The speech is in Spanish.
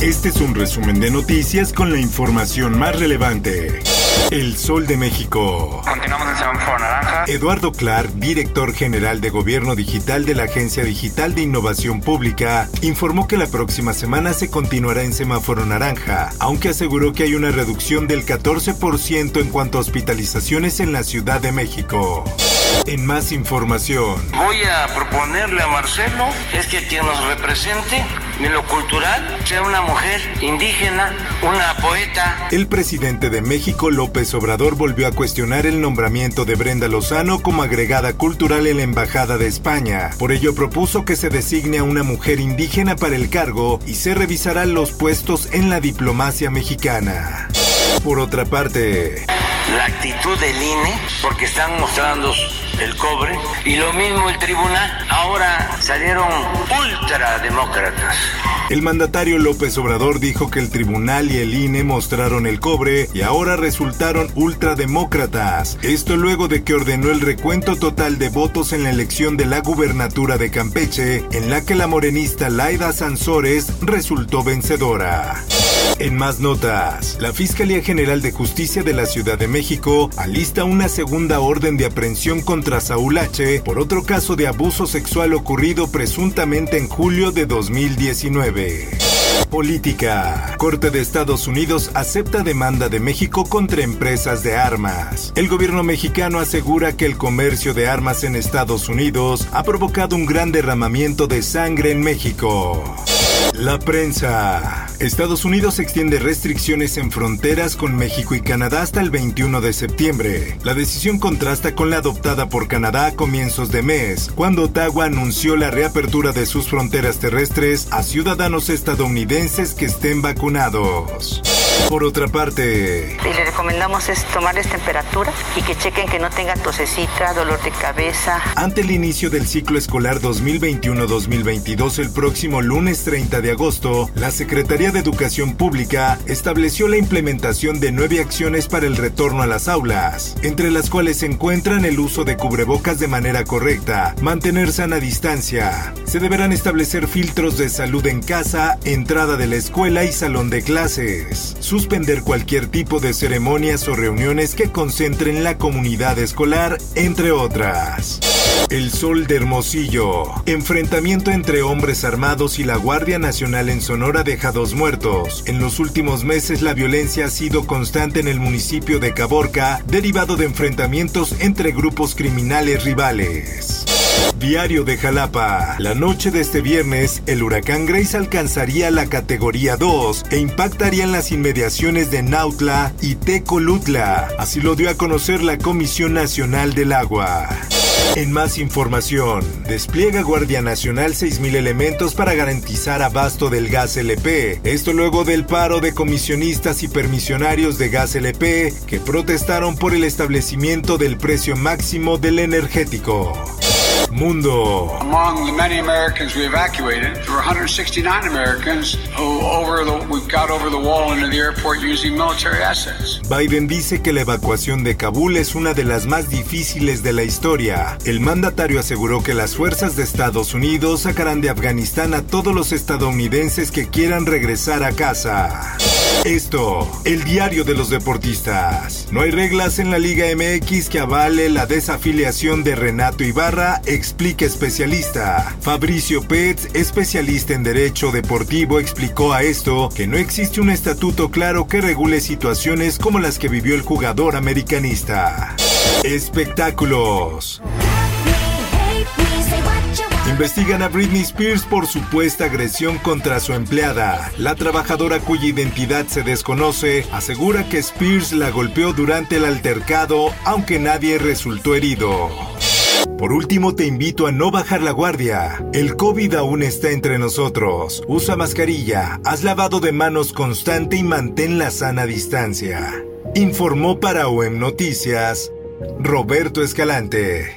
Este es un resumen de noticias con la información más relevante. El Sol de México. Continuamos en semáforo naranja. Eduardo Clark, director general de Gobierno Digital de la Agencia Digital de Innovación Pública, informó que la próxima semana se continuará en semáforo naranja, aunque aseguró que hay una reducción del 14% en cuanto a hospitalizaciones en la Ciudad de México. En más información, Voy a proponerle a Marcelo es que quien nos represente en lo cultural sea una mujer indígena, una poeta. el presidente de México, López Obrador, volvió a cuestionar el nombramiento de Brenda Lozano como agregada cultural en la Embajada de España. Por ello propuso que se designe a una mujer indígena para el cargo y se revisarán los puestos en la diplomacia mexicana. Por otra parte, La actitud del INE, porque están mostrando el cobre, y lo mismo el tribunal. Ahora salieron ultrademócratas. el mandatario López Obrador dijo que el tribunal y el INE mostraron el cobre y ahora resultaron ultrademócratas. Esto luego de que ordenó el recuento total de votos en la elección de la gubernatura de Campeche, en la que la morenista Laida Sansores resultó vencedora. En más notas, la Fiscalía General de Justicia de la Ciudad de México alista una segunda orden de aprehensión contra Saúl H. por otro caso de abuso sexual ocurrido presuntamente en julio de 2019. Política. Corte de Estados Unidos acepta demanda de México contra empresas de armas. El gobierno mexicano asegura que el comercio de armas en Estados Unidos ha provocado un gran derramamiento de sangre en México. La prensa. Estados Unidos extiende restricciones en fronteras con México y Canadá hasta el 21 de septiembre. La decisión contrasta con la adoptada por Canadá a comienzos de mes, cuando Ottawa anunció la reapertura de sus fronteras terrestres a ciudadanos estadounidenses que estén vacunados. Por otra parte, Y le recomendamos es tomarles temperatura y que chequen que no tenga tosecita, dolor de cabeza. Ante el inicio del ciclo escolar 2021-2022 el próximo lunes 30 de agosto, la Secretaría de Educación Pública estableció la implementación de nueve acciones para el retorno a las aulas, entre las cuales se encuentran el uso de cubrebocas de manera correcta, mantener sana distancia, se deberán establecer filtros de salud en casa, entrada de la escuela y salón de clases, suspender cualquier tipo de ceremonias o reuniones que concentren la comunidad escolar, entre otras. El Sol de Hermosillo. Enfrentamiento entre hombres armados y la Guardia Nacional en Sonora deja dos muertos. En los últimos meses la violencia ha sido constante en el municipio de Caborca, derivado de enfrentamientos entre grupos criminales rivales. Diario de Jalapa. La noche de este viernes, el huracán Grace alcanzaría la categoría 2 e impactaría en las inmediaciones de Nautla y Tecolutla. Así lo dio a conocer la Comisión Nacional del Agua. En más información, despliega Guardia Nacional 6.000 elementos para garantizar abasto del gas LP. Esto luego del paro de comisionistas y permisionarios de gas LP que protestaron por el establecimiento del precio máximo del energético. Mundo. Among the many Americans we evacuated, there were 169 Americans who over the, we got over the wall into the airport using military assets. Biden dice que la evacuación de Kabul es una de las más difíciles de la historia. El mandatario aseguró que las fuerzas de Estados Unidos sacarán de Afganistán a todos los estadounidenses que quieran regresar a casa. Esto, el diario de los deportistas. No hay reglas en la Liga MX que avale la desafiliación de Renato Ibarra, explica especialista. Fabricio Pets, especialista en derecho deportivo, explicó a esto que no existe un estatuto claro que regule situaciones como las que vivió el jugador americanista. Espectáculos. Investigan a Britney Spears por supuesta agresión contra su empleada. La trabajadora cuya identidad se desconoce asegura que Spears la golpeó durante el altercado, aunque nadie resultó herido. Por último, te invito a no bajar la guardia. El COVID aún está entre nosotros. Usa mascarilla, haz lavado de manos constante y mantén la sana distancia. Informó para OEM Noticias Roberto Escalante.